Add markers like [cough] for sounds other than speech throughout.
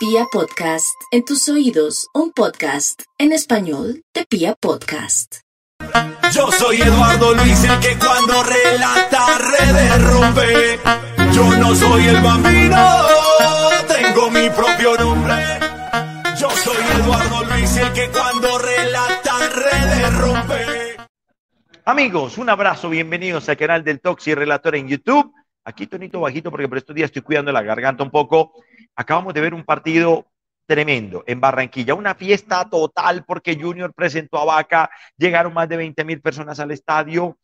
Pia Podcast, en tus oídos, un podcast en español de Pia Podcast. Yo soy Eduardo Luis, el que cuando relata rompe. Yo no soy el bambino, tengo mi propio nombre. Yo soy Eduardo Luis, el que cuando relata rompe. Amigos, un abrazo, bienvenidos al canal del Toxi Relator en YouTube. Aquí tonito bajito porque por estos días estoy cuidando la garganta un poco. Acabamos de ver un partido tremendo en Barranquilla, una fiesta total porque Junior presentó a Vaca, llegaron más de 20 mil personas al estadio,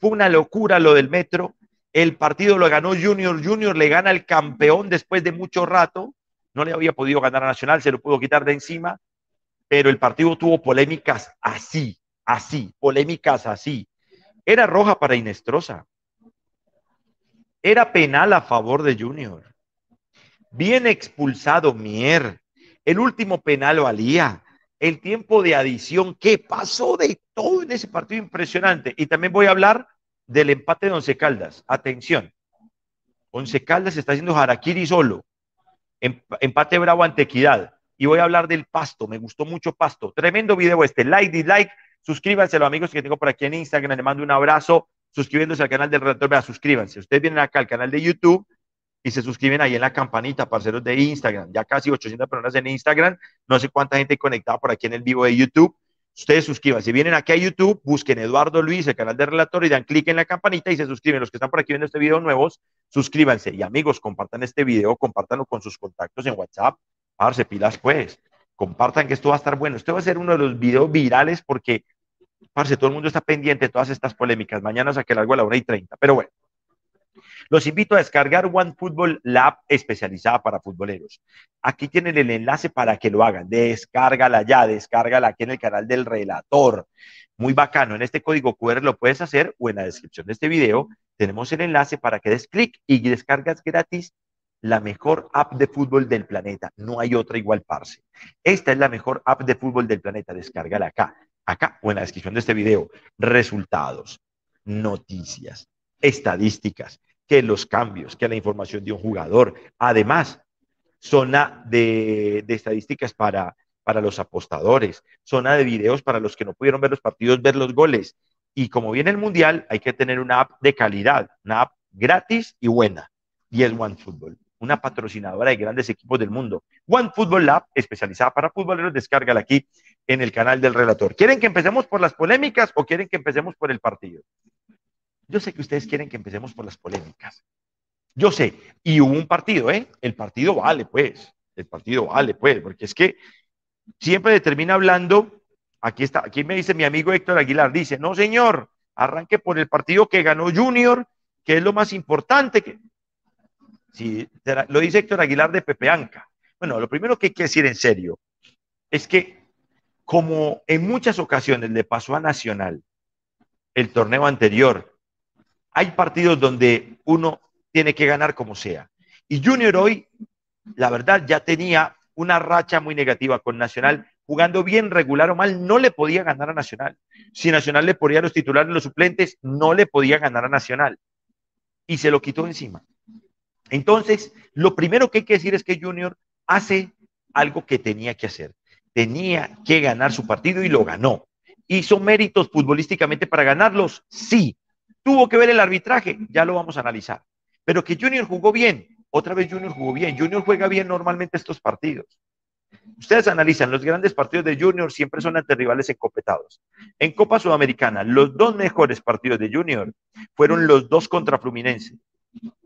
fue una locura lo del metro, el partido lo ganó Junior, Junior le gana al campeón después de mucho rato, no le había podido ganar a Nacional, se lo pudo quitar de encima, pero el partido tuvo polémicas así, así, polémicas así. Era roja para Inestrosa, era penal a favor de Junior. Bien expulsado Mier. El último penal valía. El tiempo de adición. ¿Qué pasó de todo en ese partido impresionante? Y también voy a hablar del empate de Once Caldas. Atención. Once Caldas está haciendo Harakiri solo. Em, empate bravo ante Equidad. Y voy a hablar del pasto. Me gustó mucho pasto. Tremendo video este. Like, dislike. Suscríbanse, los amigos que tengo por aquí en Instagram. Les mando un abrazo suscribiéndose al canal del redactor. Vea, suscríbanse. Ustedes vienen acá al canal de YouTube y se suscriben ahí en la campanita, parceros de Instagram. Ya casi 800 personas en Instagram. No sé cuánta gente conectada por aquí en el vivo de YouTube. Ustedes suscríbanse. Si vienen aquí a YouTube, busquen Eduardo Luis, el canal del relator, y dan clic en la campanita y se suscriben. Los que están por aquí viendo este video nuevos, suscríbanse. Y amigos, compartan este video, compártanlo con sus contactos en WhatsApp. Parse, pilas pues. Compartan que esto va a estar bueno. Este va a ser uno de los videos virales porque Parce, todo el mundo está pendiente de todas estas polémicas. Mañana saqué algo a la 1 y 30. Pero bueno, los invito a descargar One Football Lab especializada para futboleros. Aquí tienen el enlace para que lo hagan. Descárgala ya, descárgala aquí en el canal del relator. Muy bacano. En este código QR lo puedes hacer o en la descripción de este video tenemos el enlace para que des clic y descargas gratis la mejor app de fútbol del planeta. No hay otra igual, parce. Esta es la mejor app de fútbol del planeta. Descárgala acá acá o en la descripción de este video, resultados, noticias, estadísticas, que los cambios, que la información de un jugador. Además, zona de, estadísticas para, para los apostadores, zona de videos para los que no pudieron ver los partidos, ver los goles. Y como viene el Mundial, hay que tener una app de calidad, una app gratis y buena. Y es OneFootball, una patrocinadora de grandes equipos del mundo. OneFootball Lab, especializada para futboleros, descárgala aquí en el canal del relator. ¿Quieren que empecemos por las polémicas o quieren que empecemos por el partido? Yo sé que ustedes quieren que empecemos por las polémicas. Yo sé, y hubo un partido, ¿eh? El partido vale, pues. El partido vale, pues, porque es que siempre termina hablando. Aquí está, aquí me dice mi amigo Héctor Aguilar, dice, no señor, arranque por el partido que ganó Junior, que es lo más importante. Que... Lo dice Héctor Aguilar de Pepeanca. Bueno, lo primero que hay que decir en serio es que como en muchas ocasiones le pasó a Nacional el torneo anterior, hay partidos donde uno tiene que ganar como sea. Y Junior hoy, la verdad, ya tenía una racha muy negativa con Nacional, jugando bien, regular o mal, no le podía ganar a Nacional. Si Nacional le ponía los titulares, los suplentes, no le podía ganar a Nacional. Y se lo quitó encima. Entonces, lo primero que hay que decir es que Junior hace algo que tenía que hacer tenía que ganar su partido y lo ganó. ¿Hizo méritos futbolísticamente para ganarlos? Sí. ¿Tuvo que ver el arbitraje? Ya lo vamos a analizar. Pero que Junior jugó bien. Otra vez Junior jugó bien. Junior juega bien normalmente estos partidos. Ustedes analizan, los grandes partidos de Junior siempre son ante rivales encopetados. En Copa Sudamericana, los dos mejores partidos de Junior fueron los dos contra Fluminense.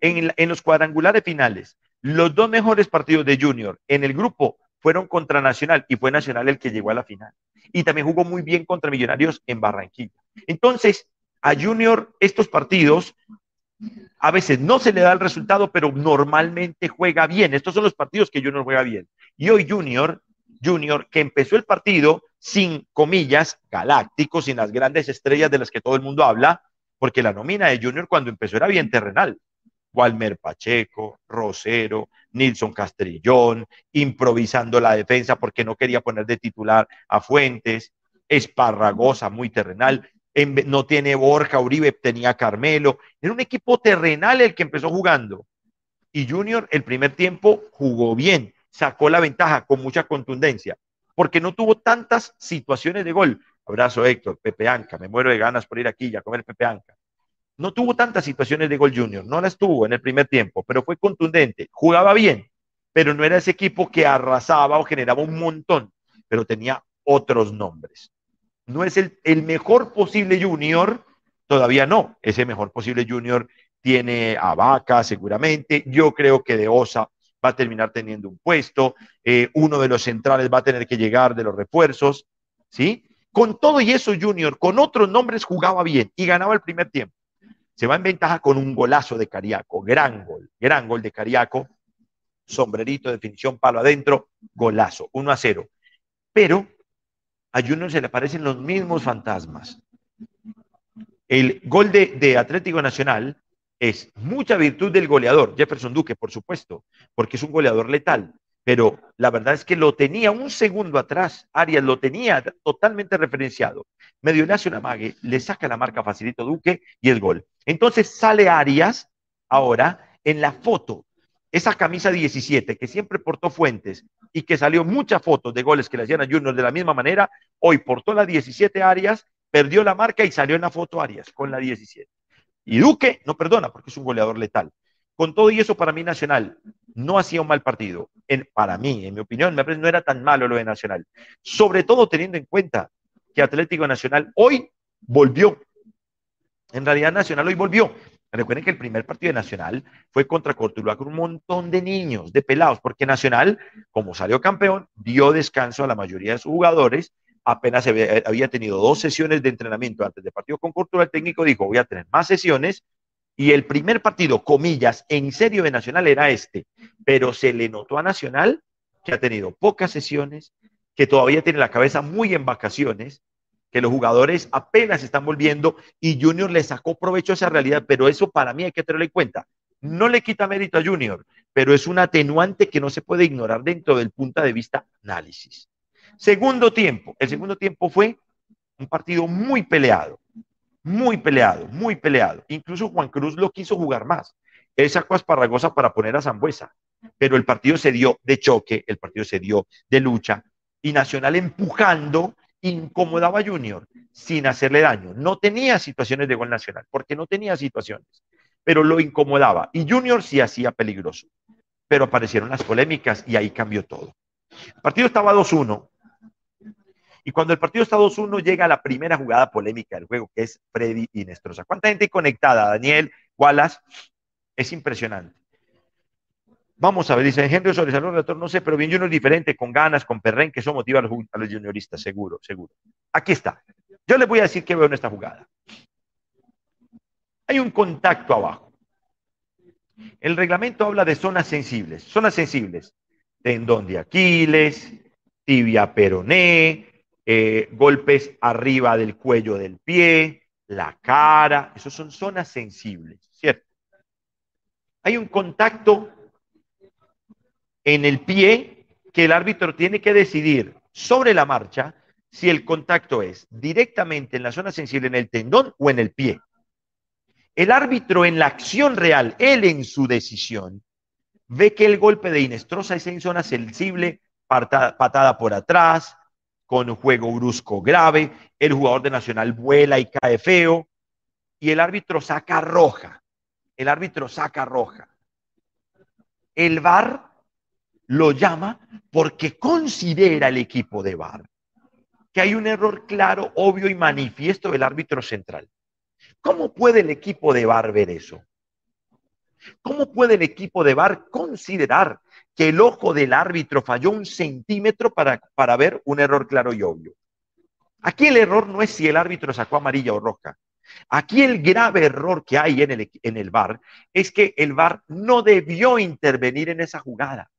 En, los cuadrangulares finales, los dos mejores partidos de Junior en el grupo fueron contra Nacional y fue Nacional el que llegó a la final. Y también jugó muy bien contra Millonarios en Barranquilla. Entonces, a Junior estos partidos a veces no se le da el resultado, pero normalmente juega bien. Estos son los partidos que Junior juega bien. Y hoy Junior, Junior, que empezó el partido sin comillas, galácticos, sin las grandes estrellas de las que todo el mundo habla, porque la nómina de Junior cuando empezó era bien terrenal. Walmer Pacheco, Rosero, Nilson Castrillón, improvisando la defensa porque no quería poner de titular a Fuentes, Esparragosa, muy terrenal, no tiene Borja, Uribe tenía Carmelo, era un equipo terrenal el que empezó jugando. Y Junior el primer tiempo jugó bien, sacó la ventaja con mucha contundencia, porque no tuvo tantas situaciones de gol. Abrazo Héctor, Pepe Anca, me muero de ganas por ir aquí a comer Pepe Anca. No tuvo tantas situaciones de gol Junior, no las tuvo en el primer tiempo, pero fue contundente, jugaba bien, pero no era ese equipo que arrasaba o generaba un montón, pero tenía otros nombres. No es el, mejor posible Junior, todavía no, ese mejor posible Junior tiene a Vaca seguramente, yo creo que de Osa va a terminar teniendo un puesto, eh, uno de los centrales va a tener que llegar de los refuerzos, ¿sí? Con todo y eso, Junior, con otros nombres jugaba bien y ganaba el primer tiempo. Se va en ventaja con un golazo de Cariaco, gran gol, gran gol de Cariaco, sombrerito, definición, palo adentro, golazo, 1 a 0. Pero a Junior se le aparecen los mismos fantasmas. El gol de, de Atlético Nacional es mucha virtud del goleador, Jefferson Duque, por supuesto, porque es un goleador letal, pero la verdad es que lo tenía un segundo atrás, Arias lo tenía totalmente referenciado. Medio hace una mague, le saca la marca facilito Duque y el gol. Entonces sale Arias ahora en la foto, esa camisa 17 que siempre portó Fuentes y que salió muchas fotos de goles que le hacían a Junior de la misma manera, hoy portó la 17 Arias, perdió la marca y salió en la foto Arias con la 17. Y Duque no perdona porque es un goleador letal. Con todo y eso, para mí, Nacional no hacía un mal partido. Para mí, en mi opinión, no era tan malo lo de Nacional. Sobre todo teniendo en cuenta que Atlético Nacional hoy volvió. En realidad, Nacional hoy volvió. Recuerden que el primer partido de Nacional fue contra Cortuluá con un montón de niños, de pelados, porque Nacional, como salió campeón, dio descanso a la mayoría de sus jugadores apenas había, tenido dos sesiones de entrenamiento antes del partido con Cultura, el técnico dijo, voy a tener más sesiones, y el primer partido, comillas, en serio de Nacional era este, pero se le notó a Nacional que ha tenido pocas sesiones, que todavía tiene la cabeza muy en vacaciones, que los jugadores apenas están volviendo y Junior le sacó provecho a esa realidad, pero eso para mí hay que tenerlo en cuenta. No le quita mérito a Junior, pero es un atenuante que no se puede ignorar dentro del punto de vista análisis. Segundo tiempo. El segundo tiempo fue un partido muy peleado, muy peleado, muy peleado. Incluso Juan Cruz lo quiso jugar más. Él sacó a para poner a Zambuesa, pero el partido se dio de choque, el partido se dio de lucha y Nacional empujando incomodaba a Junior sin hacerle daño. No tenía situaciones de gol nacional, porque no tenía situaciones, pero lo incomodaba. Y Junior sí hacía peligroso. Pero aparecieron las polémicas y ahí cambió todo. El partido estaba 2-1 y cuando el partido está 2-1, llega la primera jugada polémica del juego, que es Freddy Inestrosa. ¿Cuánta gente conectada? Daniel, Wallace, es impresionante. Vamos a ver, dice Henry sobre Salón no sé, pero bien Junior diferente, con ganas, con perren, que eso motiva a los, a los junioristas, seguro, seguro. Aquí está. Yo les voy a decir qué veo en esta jugada. Hay un contacto abajo. El reglamento habla de zonas sensibles. Zonas sensibles. Tendón de Aquiles, tibia peroné, eh, golpes arriba del cuello del pie, la cara, esos son zonas sensibles, ¿cierto? Hay un contacto en el pie que el árbitro tiene que decidir sobre la marcha si el contacto es directamente en la zona sensible, en el tendón o en el pie. El árbitro en la acción real, él en su decisión, ve que el golpe de Inestrosa es en zona sensible, patada por atrás, con juego brusco grave, el jugador de Nacional vuela y cae feo, y el árbitro saca roja. El árbitro saca roja. El VAR lo llama porque considera el equipo de VAR que hay un error claro, obvio y manifiesto del árbitro central. ¿Cómo puede el equipo de VAR ver eso? ¿Cómo puede el equipo de VAR considerar que el ojo del árbitro falló un centímetro para, para ver un error claro y obvio. Aquí el error no es si el árbitro sacó amarilla o roja. Aquí el grave error que hay en el, en el VAR es que el VAR no debió intervenir en esa jugada.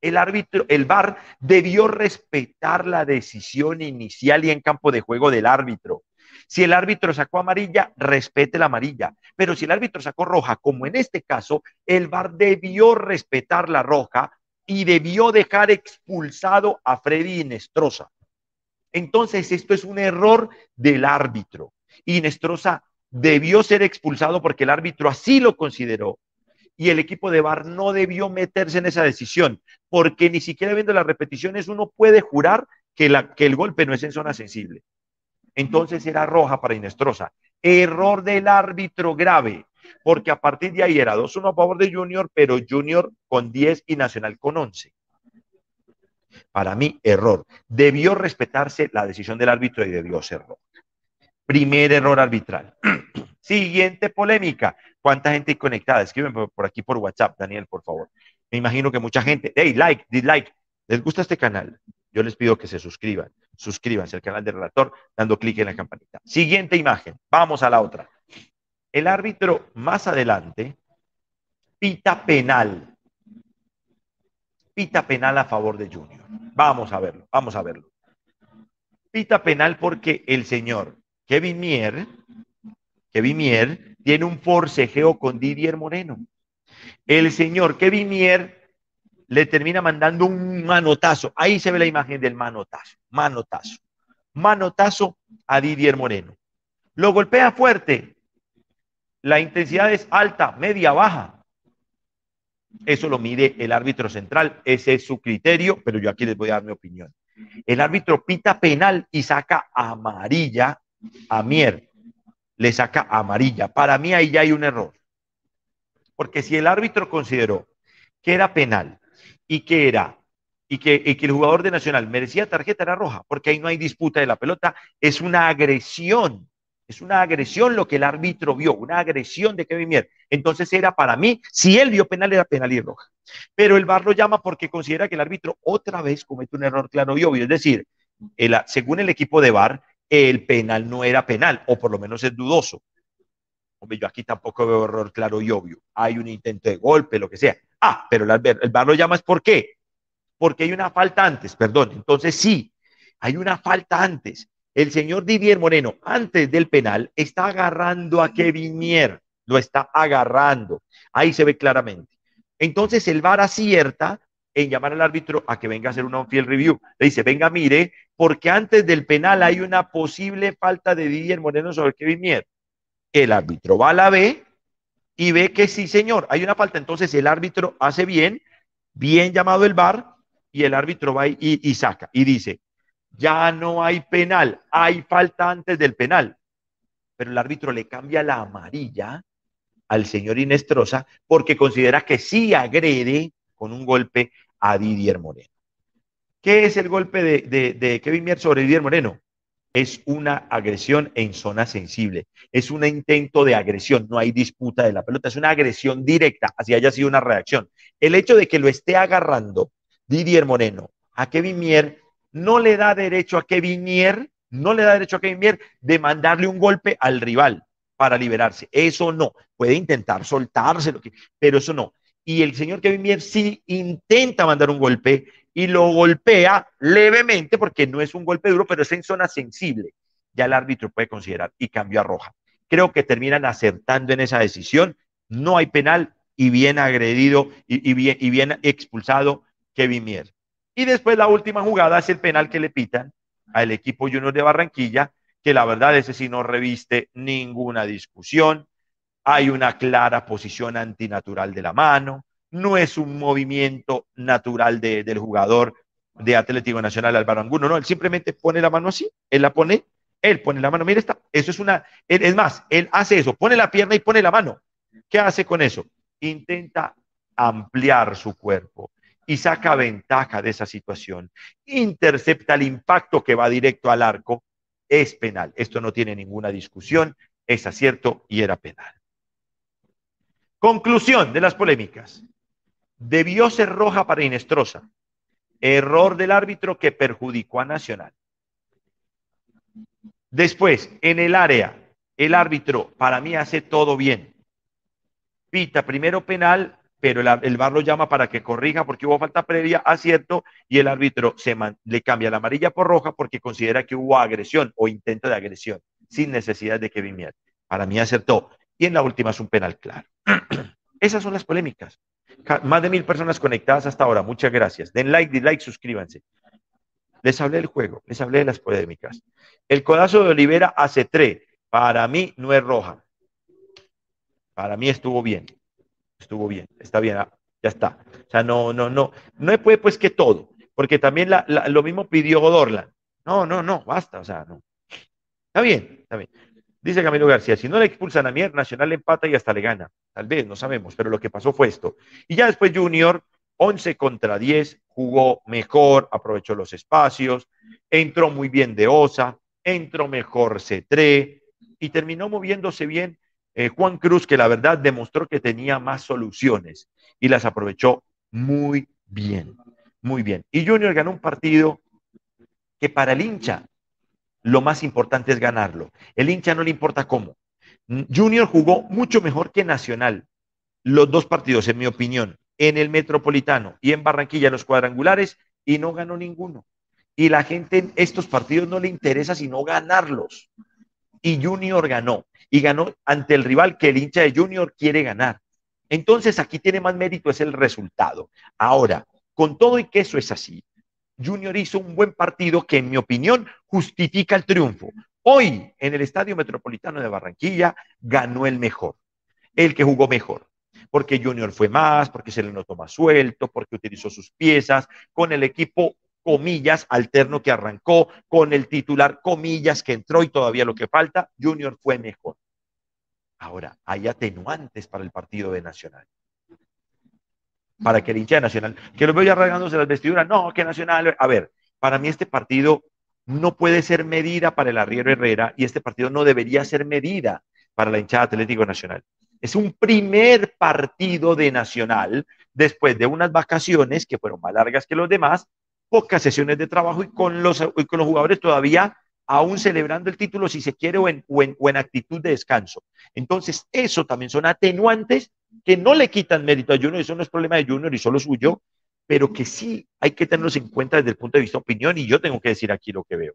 El árbitro, el VAR debió respetar la decisión inicial y en campo de juego del árbitro. Si el árbitro sacó amarilla, respete la amarilla. Pero si el árbitro sacó roja, como en este caso, el VAR debió respetar la roja y debió dejar expulsado a Freddy Inestrosa. Entonces, esto es un error del árbitro. Inestrosa debió ser expulsado porque el árbitro así lo consideró. y el equipo de VAR no debió meterse en esa decisión, porque ni siquiera viendo las repeticiones uno puede jurar que, que el golpe no es en zona sensible. Entonces era roja para Inestrosa. Error del árbitro grave, porque a partir de ahí era 2-1 a favor de Junior, pero Junior con 10 y Nacional con 11. Para mí, error. Debió respetarse la decisión del árbitro y debió ser roja. Primer error arbitral. [clears throat] Siguiente polémica. ¿Cuánta gente conectada? Escriben por aquí por WhatsApp, Daniel, por favor. Me imagino que mucha gente. Hey, like, dislike. ¿Les gusta este canal? Yo les pido que se suscriban. Suscríbanse al canal del relator dando clic en la campanita. Siguiente imagen. Vamos a la otra. El árbitro más adelante pita penal. Pita penal a favor de Junior. Vamos a verlo, vamos a verlo. Pita penal porque el señor Kevin Mier, Kevin Mier tiene un forcejeo con Didier Moreno. El señor Kevin Mier le termina mandando un manotazo. Ahí se ve la imagen del manotazo, manotazo, manotazo a Didier Moreno. Lo golpea fuerte. La intensidad es alta, media, baja. Eso lo mide el árbitro central. Ese es su criterio, pero yo aquí les voy a dar mi opinión. El árbitro pita penal y saca amarilla a Mier. Le saca amarilla. Para mí ahí ya hay un error. Porque si el árbitro consideró que era penal y que era y que, y que, el jugador de Nacional merecía tarjeta era roja, porque ahí no hay disputa de la pelota, es una agresión, es una agresión lo que el árbitro vio, una agresión de Kevin Mier. Entonces era para mí, si él vio penal, era penal y roja. Pero el VAR lo llama porque considera que el árbitro otra vez comete un error claro y obvio, es decir, el, según el equipo de VAR, el penal no era penal, o por lo menos es dudoso. Hombre, yo aquí tampoco veo error claro y obvio. Hay un intento de golpe, lo que sea. Ah, pero el, el VAR lo llama es ¿por qué? Porque hay una falta antes, perdón. Entonces sí, hay una falta antes. El señor Didier Moreno, antes del penal, está agarrando a Kevin Mier, lo está agarrando. Ahí se ve claramente. Entonces el VAR acierta en llamar al árbitro a que venga a hacer una field review. Le dice, venga, mire, porque antes del penal hay una posible falta de Didier Moreno sobre Kevin Mier. El árbitro va a la B y ve que sí, señor, hay una falta. Entonces el árbitro hace bien, bien llamado el VAR, y el árbitro va y, y saca y dice, ya no hay penal, hay falta antes del penal. Pero el árbitro le cambia la amarilla al señor Inestrosa porque considera que sí agrede con un golpe a Didier Moreno. ¿Qué es el golpe de, de, Kevin Mier sobre Didier Moreno? es una agresión en zona sensible, es un intento de agresión, no hay disputa de la pelota, es una agresión directa, así haya sido una reacción. El hecho de que lo esté agarrando Didier Moreno a Kevin Mier no le da derecho a Kevin Mier, no le da derecho a Kevin Mier de mandarle un golpe al rival para liberarse. Eso no, puede intentar soltarse, pero eso no. Y el señor Kevin Mier sí intenta mandar un golpe y lo golpea levemente porque no es un golpe duro, pero es en zona sensible. Ya el árbitro puede considerar y cambió a roja. Creo que terminan acertando en esa decisión. No hay penal y bien agredido y, bien, y bien expulsado Kevin Mier. Y después la última jugada es el penal que le pitan al equipo Junior de Barranquilla, que la verdad ese sí no reviste ninguna discusión. Hay una clara posición antinatural de la mano no es un movimiento natural del jugador de Atlético Nacional Álvaro Anguno, no, él simplemente pone la mano así, él la pone, él pone la mano, mira, está, eso es una, es más, él hace eso, pone la pierna y pone la mano. ¿Qué hace con eso? Intenta ampliar su cuerpo y saca ventaja de esa situación. Intercepta el impacto que va directo al arco, es penal. Esto no tiene ninguna discusión, es acierto y era penal. Conclusión de las polémicas. Debió ser roja para Inestrosa. Error del árbitro que perjudicó a Nacional. Después, en el área, el árbitro para mí hace todo bien. Pita primero penal, pero el, el VAR lo llama para que corrija porque hubo falta previa, acierto, y el árbitro le cambia la amarilla por roja porque considera que hubo agresión o intento de agresión, sin necesidad de que viniera. Para mí acertó. Y en la última es un penal claro. [clears throat] Esas son las polémicas. Más de mil personas conectadas hasta ahora. Muchas gracias. Den like, dislike, suscríbanse. Les hablé del juego, les hablé de las polémicas. El codazo de Olivera hace tres. Para mí no es roja. Para mí estuvo bien. Estuvo bien, está bien, ah, ya está. O sea, no, no, no, no puede pues que todo, porque también lo mismo pidió Dorlan. No, no, no, basta, o sea, no. Está bien, está bien. Dice Camilo García, si no le expulsan a Mier, Nacional empata y hasta le gana. Tal vez, no sabemos, pero lo que pasó fue esto. Y ya después Junior, 11 contra 10, jugó mejor, aprovechó los espacios, entró muy bien de Osa, entró mejor Cetré y terminó moviéndose bien eh, Juan Cruz, que la verdad demostró que tenía más soluciones y las aprovechó muy bien, muy bien. Y Junior ganó un partido que para el hincha lo más importante es ganarlo. El hincha no le importa cómo. Junior jugó mucho mejor que Nacional. Los dos partidos, en mi opinión, en el Metropolitano y en Barranquilla, los cuadrangulares, y no ganó ninguno. Y la gente en estos partidos no le interesa sino ganarlos. Y Junior ganó. Y ganó ante el rival que el hincha de Junior quiere ganar. Entonces aquí tiene más mérito, es el resultado. Ahora, con todo y que eso es así, Junior hizo un buen partido que en mi opinión justifica el triunfo. Hoy en el Estadio Metropolitano de Barranquilla ganó el mejor, el que jugó mejor, porque Junior fue más, porque se le notó más suelto, porque utilizó sus piezas, con el equipo comillas alterno que arrancó, con el titular comillas que entró y todavía lo que falta, Junior fue mejor. Ahora, hay atenuantes para el partido de Nacional para que el hincha de Nacional, que lo veo ya rasgándose las vestiduras, no, que Nacional, a ver, para mí este partido no puede ser medida para el Arriero Herrera y este partido no debería ser medida para la hinchada Atlético Nacional. Es un primer partido de Nacional después de unas vacaciones que fueron más largas que los demás, pocas sesiones de trabajo y con los, con los jugadores todavía aún celebrando el título, si se quiere, o en, o en, actitud de descanso. Entonces, eso también son atenuantes que no le quitan mérito a Junior, eso no es problema de Junior y solo suyo, pero que sí hay que tenerlos en cuenta desde el punto de vista de opinión y yo tengo que decir aquí lo que veo.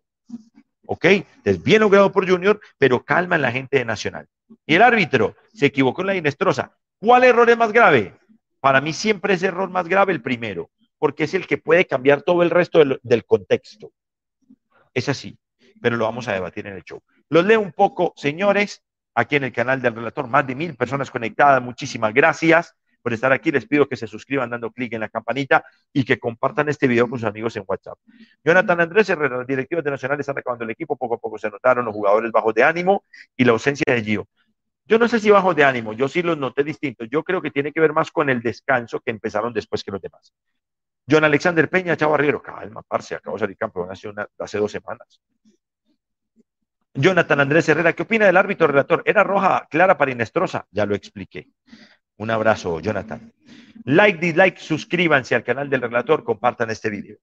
¿Ok? Es bien logrado por Junior, pero calma en la gente de Nacional. Y el árbitro se equivocó en la Inestrosa. ¿Cuál error es más grave? Para mí siempre es error más grave el primero, porque es el que puede cambiar todo el resto del, contexto. Es así, pero lo vamos a debatir en el show. Los leo un poco, señores aquí en el canal del relator. Más de mil personas conectadas. Muchísimas gracias por estar aquí. Les pido que se suscriban dando clic en la campanita y que compartan este video con sus amigos en WhatsApp. Jonathan Andrés las directivas de Nacional están acabando el equipo. Poco a poco se notaron los jugadores bajos de ánimo y la ausencia de Gio. Yo no sé si bajos de ánimo, yo sí los noté distintos. Yo creo que tiene que ver más con el descanso que empezaron después que los demás. John Alexander Peña, Chavo Arriero, calma, parce, acabo de salir campeón hace, hace dos semanas. Jonathan Andrés Herrera, ¿qué opina del árbitro relator? Era roja clara para Inestrosa, ya lo expliqué. Un abrazo, Jonathan. Like, dislike, suscríbanse al canal del relator, compartan este video.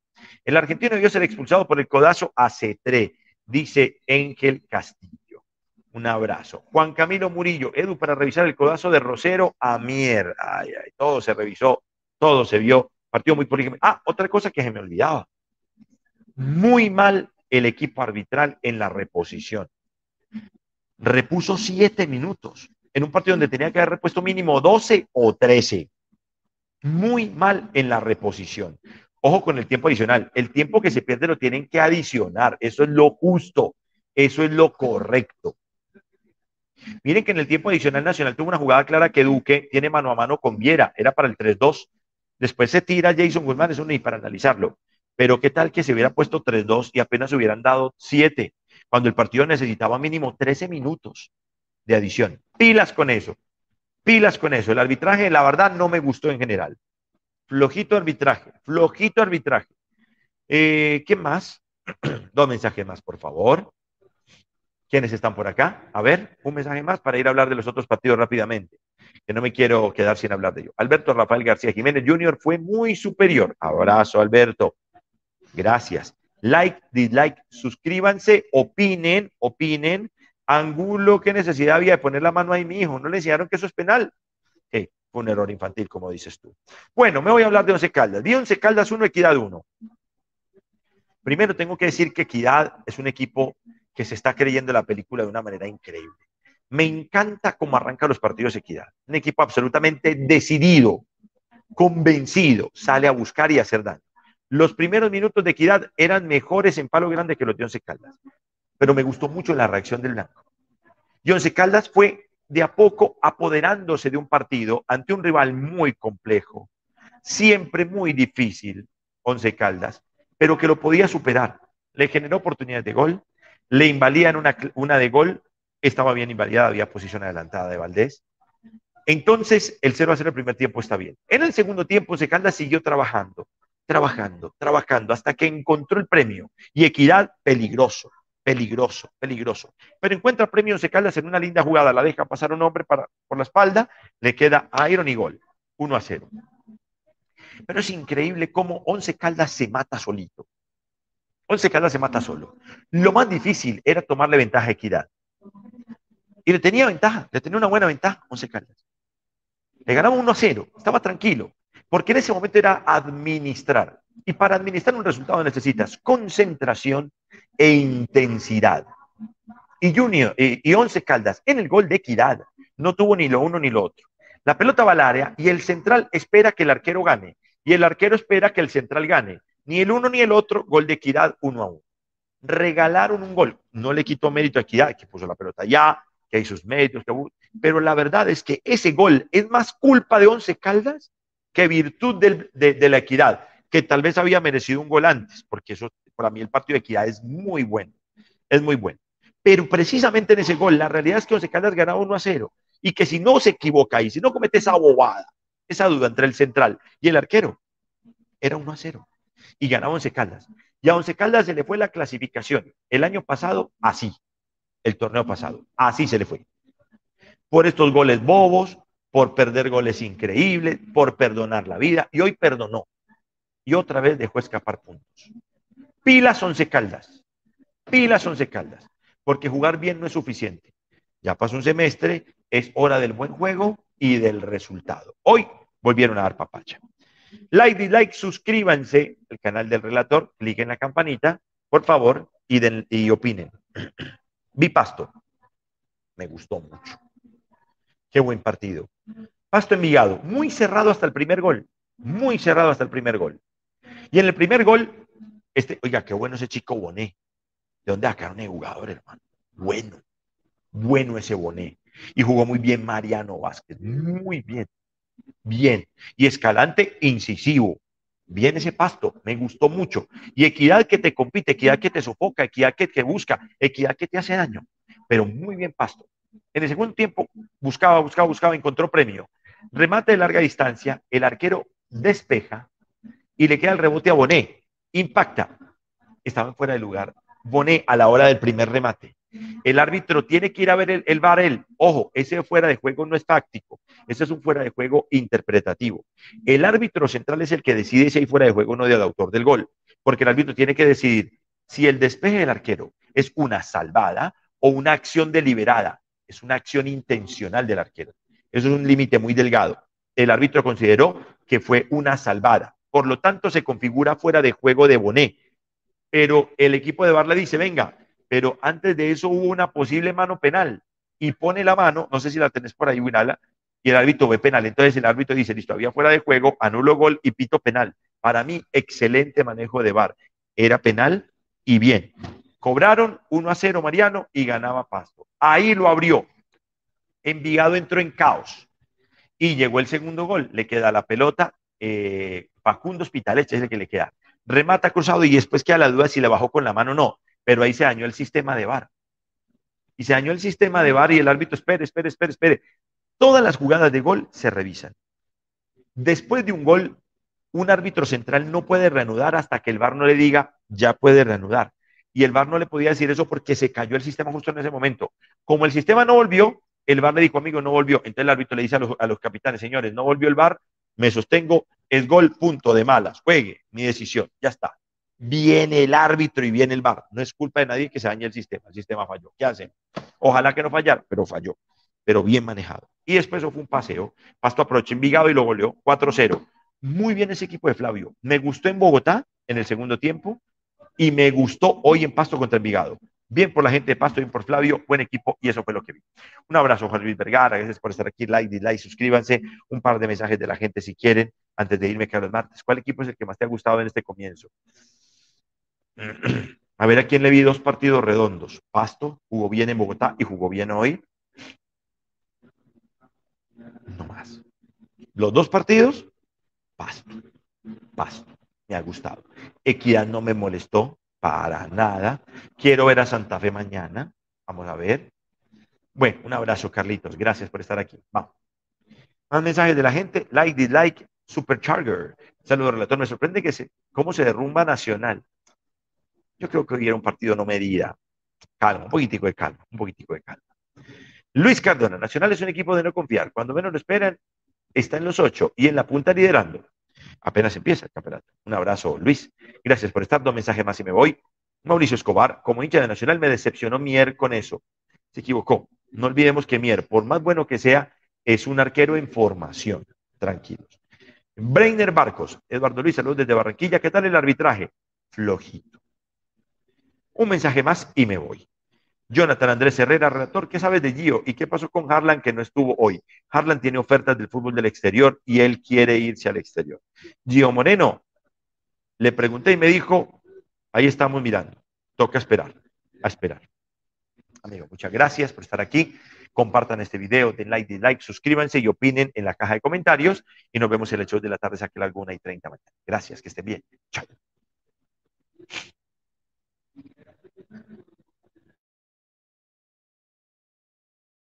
El argentino debió ser expulsado por el codazo a C3, dice Ángel Castillo. Un abrazo. Juan Camilo Murillo, Edu, para revisar el codazo de Rosero a Mier. Ay, ay, todo se revisó, todo se vio. Partido muy político. Ah, otra cosa que se me olvidaba. Muy mal el equipo arbitral en la reposición. Repuso siete minutos en un partido donde tenía que haber repuesto mínimo 12 o 13. Muy mal en la reposición. Ojo con el tiempo adicional. El tiempo que se pierde lo tienen que adicionar. Eso es lo justo. Eso es lo correcto. Miren que en el tiempo adicional Nacional tuvo una jugada clara que Duque tiene mano a mano con Viera. Era para el 3-2. Después se tira Jason Guzmán. Es un y para analizarlo. Pero qué tal que se hubiera puesto 3-2 y apenas hubieran dado 7, cuando el partido necesitaba mínimo 13 minutos de adición. Pilas con eso, pilas con eso. El arbitraje, la verdad, no me gustó en general. Flojito arbitraje, flojito arbitraje. Eh, ¿Qué más? [clears throat] Dos mensajes más, por favor. ¿Quiénes están por acá? A ver, un mensaje más para ir a hablar de los otros partidos rápidamente, que no me quiero quedar sin hablar de ello. Alberto Rafael García Jiménez Jr. fue muy superior. Abrazo, Alberto. Gracias. Like, dislike, suscríbanse, opinen, opinen. Angulo, ¿qué necesidad había de poner la mano ahí, mi hijo? ¿No le enseñaron que eso es penal? fue un error infantil, como dices tú. Bueno, me voy a hablar de Once Caldas. Vi Once Caldas 1, Equidad 1. Primero tengo que decir que Equidad es un equipo que se está creyendo la película de una manera increíble. Me encanta cómo arranca los partidos Equidad. Un equipo absolutamente decidido, convencido, sale a buscar y a hacer daño. Los primeros minutos de equidad eran mejores en palo grande que los de Once Caldas, pero me gustó mucho la reacción del blanco. Y Once Caldas fue de a poco apoderándose de un partido ante un rival muy complejo, siempre muy difícil, Once Caldas, pero que lo podía superar. Le generó oportunidades de gol, le invalían una, una de gol, estaba bien invalidada, había posición adelantada de Valdés. Entonces, el 0 a 0 el primer tiempo está bien. En el segundo tiempo, Once Caldas siguió trabajando, trabajando, trabajando, hasta que encontró el premio. Y Equidad, peligroso, peligroso, peligroso. Pero encuentra premio Once Caldas en una linda jugada, la deja pasar un hombre para, por la espalda, le queda Iron y gol, 1 a 0. Pero es increíble cómo Once Caldas se mata solito. Once Caldas se mata solo. Lo más difícil era tomarle ventaja a Equidad. Y le tenía ventaja, le tenía una buena ventaja Once Caldas. Le ganaba 1 a 0, estaba tranquilo, porque en ese momento era administrar. Y para administrar un resultado necesitas concentración e intensidad. Y Junior y, y Once Caldas en el gol de Equidad no tuvo ni lo uno ni lo otro. La pelota va al área y el central espera que el arquero gane. Y el arquero espera que el central gane. Ni el uno ni el otro, gol de equidad, uno a uno. Regalaron un gol. No le quitó mérito a equidad, que puso la pelota ya, que hay sus que... pero la verdad es que ese gol es más culpa de Once Caldas que virtud de, de la equidad, que tal vez había merecido un gol antes, porque eso, para mí el partido de equidad es muy bueno, es muy bueno. Pero precisamente en ese gol, la realidad es que Once Caldas ganaba 1 a 0 y que si no se equivoca y si no comete esa bobada, esa duda entre el central y el arquero, era 1 a 0 y ganaba Once Caldas. Y a Once Caldas se le fue la clasificación el año pasado así, el torneo pasado, así se le fue. Por estos goles bobos, por perder goles increíbles, por perdonar la vida, y hoy perdonó. Y otra vez dejó escapar puntos. Pilas Once Caldas, pilas Once Caldas, porque jugar bien no es suficiente. Ya pasó un semestre, es hora del buen juego y del resultado. Hoy volvieron a dar papacha. Like, dislike, suscríbanse al canal del relator, cliquen la campanita, por favor, y, den, y opinen. [clears throat] Vi Pasto. Me gustó mucho. Qué buen partido. Pasto Envigado, muy cerrado hasta el primer gol. Muy cerrado hasta el primer gol. Y en el primer gol, este, oiga, qué bueno ese chico Boné. ¿De dónde sacaron el jugador, hermano? Bueno, bueno ese Boné. Y jugó muy bien Mariano Vázquez, muy bien, bien. Y Escalante, incisivo. Bien ese pasto, me gustó mucho. Y equidad que te compite, equidad que te sofoca, equidad que te busca, equidad que te hace daño. Pero muy bien pasto. En el segundo tiempo buscaba, buscaba, buscaba, encontró premio. Remate de larga distancia, el arquero despeja y le queda el rebote a Bonet. Impacta. Estaba fuera de lugar. Bonet a la hora del primer remate. El árbitro tiene que ir a ver el, el bar él. Ojo, ese fuera de juego no es táctico, ese es un fuera de juego interpretativo. El árbitro central es el que decide si hay fuera de juego o no del autor del gol, porque el árbitro tiene que decidir si el despeje del arquero es una salvada o una acción deliberada, es una acción intencional del arquero. Eso es un límite muy delgado. El árbitro consideró que fue una salvada, por lo tanto se configura fuera de juego de Bonet, pero el equipo de bar le dice, venga, pero antes de eso hubo una posible mano penal y pone la mano, no sé si la tenés por ahí, Winala, y el árbitro ve penal. Entonces el árbitro dice, listo, había fuera de juego, anulo gol y pito penal. Para mí, excelente manejo de VAR. Era penal y bien. Cobraron 1 a 0 Mariano y ganaba Pasto. Ahí lo abrió. Envigado entró en caos. Y llegó el segundo gol. Le queda la pelota. Eh, Facundo Hospitaleche es el que le queda. Remata cruzado y después queda la duda si le bajó con la mano o no pero ahí se dañó el sistema de VAR. Y se dañó el sistema de VAR y el árbitro, espere, espere, espere, espere. Todas las jugadas de gol se revisan. Después de un gol, un árbitro central no puede reanudar hasta que el VAR no le diga, ya puede reanudar. Y el VAR no le podía decir eso porque se cayó el sistema justo en ese momento. Como el sistema no volvió, el VAR le dijo, amigo, no volvió. Entonces el árbitro le dice a los, capitanes, señores, no volvió el VAR, me sostengo, es gol, punto de malas, juegue, mi decisión, ya está viene el árbitro y viene el VAR. No es culpa de nadie que se dañe el sistema. El sistema falló. ¿Qué hacen? Ojalá que no fallara, pero falló. Pero bien manejado. Y después eso fue un paseo. Pasto aprovechó Envigado y lo goleó 4-0. Muy bien ese equipo de Flavio. Me gustó en Bogotá en el segundo tiempo y me gustó hoy en Pasto contra Envigado. Bien por la gente de Pasto, bien por Flavio, buen equipo y eso fue lo que vi. Un abrazo, Juan Luis Vergara, gracias por estar aquí, like, dislike, suscríbanse, un par de mensajes de la gente si quieren, antes de irme, Carlos Martes. ¿Cuál equipo es el que más te ha gustado en este comienzo? [clears throat] A ver a quién le vi dos partidos redondos. Pasto jugó bien en Bogotá y jugó bien hoy. No más. Los dos partidos, pasto, pasto. Me ha gustado. Equidad no me molestó para nada. Quiero ver a Santa Fe mañana. Vamos a ver. Bueno, un abrazo, Carlitos. Gracias por estar aquí. Vamos. Más mensajes de la gente. Like, dislike, supercharger. Saludos, relator. Me sorprende que se, cómo se derrumba Nacional. Yo creo que hoy era un partido no medida. Calma, un poquitico de calma, un poquitico de calma. Luis Cardona, Nacional es un equipo de no confiar. Cuando menos lo esperan, está en los ocho y en la punta liderando. Apenas empieza el campeonato. Un abrazo, Luis. Gracias por estar. Dos mensajes más y me voy. Mauricio Escobar, como hincha de Nacional, me decepcionó Mier con eso. Se equivocó. No olvidemos que Mier, por más bueno que sea, es un arquero en formación. Tranquilos. Brainer Barcos, Eduardo Luis, saludos desde Barranquilla. ¿Qué tal el arbitraje? Flojito. Un mensaje más y me voy. Jonathan Andrés Herrera, redactor, ¿qué sabes de Gio y qué pasó con Harlan que no estuvo hoy? Harlan tiene ofertas del fútbol del exterior y él quiere irse al exterior. Gio Moreno, le pregunté y me dijo, ahí estamos mirando, toca esperar, a esperar. Amigo, muchas gracias por estar aquí. Compartan este video, den like, dislike, suscríbanse y opinen en la caja de comentarios. Y nos vemos el show de la tarde, saque la alguna y 30 mañana. Gracias, que estén bien. Chao.